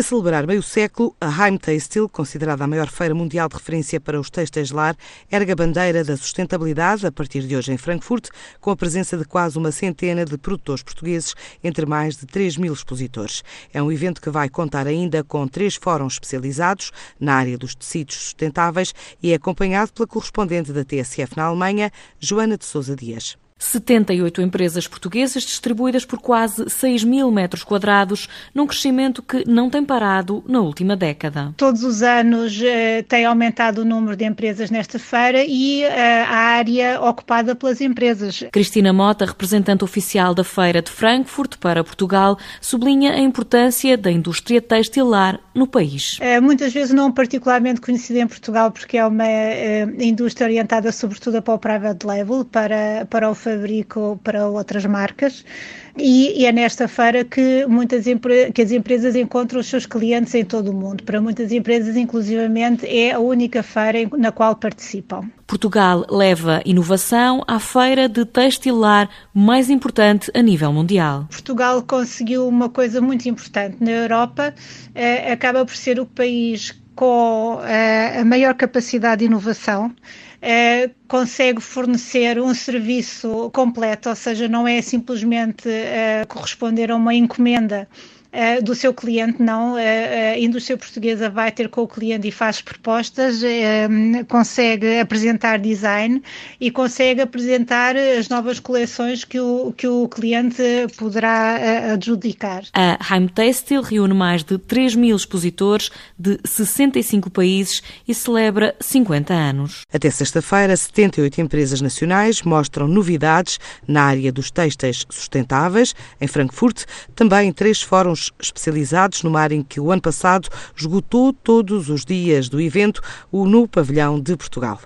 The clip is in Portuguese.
A celebrar meio século, a Heimtextil, considerada a maior feira mundial de referência para os textos lar, erga a bandeira da sustentabilidade a partir de hoje em Frankfurt, com a presença de quase uma centena de produtores portugueses, entre mais de 3 mil expositores. É um evento que vai contar ainda com três fóruns especializados na área dos tecidos sustentáveis e é acompanhado pela correspondente da TSF na Alemanha, Joana de Sousa Dias. 78 empresas portuguesas distribuídas por quase 6 mil metros quadrados, num crescimento que não tem parado na última década. Todos os anos eh, tem aumentado o número de empresas nesta feira e eh, a área ocupada pelas empresas. Cristina Mota, representante oficial da Feira de Frankfurt para Portugal, sublinha a importância da indústria textilar no país. Eh, muitas vezes não particularmente conhecida em Portugal porque é uma eh, indústria orientada sobretudo para o private level, para, para o fabrico para outras marcas e, e é nesta feira que muitas que as empresas encontram os seus clientes em todo o mundo. Para muitas empresas, inclusivamente, é a única feira na qual participam. Portugal leva inovação à feira de textilar mais importante a nível mundial. Portugal conseguiu uma coisa muito importante na Europa, eh, acaba por ser o país com eh, a maior capacidade de inovação eh, consegue fornecer um serviço completo, ou seja, não é simplesmente eh, corresponder a uma encomenda uh, do seu cliente, não. Uh, a indústria portuguesa vai ter com o cliente e faz propostas, consegue apresentar design e consegue apresentar as novas coleções que o, que o cliente poderá adjudicar. A Heimtextil reúne mais de 3 mil expositores de 65 países e celebra 50 anos. Até sexta-feira, 78 empresas nacionais mostram novidades na área dos têxteis sustentáveis. Em Frankfurt, também três fóruns especializados numa área em que o ano passado esgotou todos os dias do evento, o no Pavilhão de Portugal.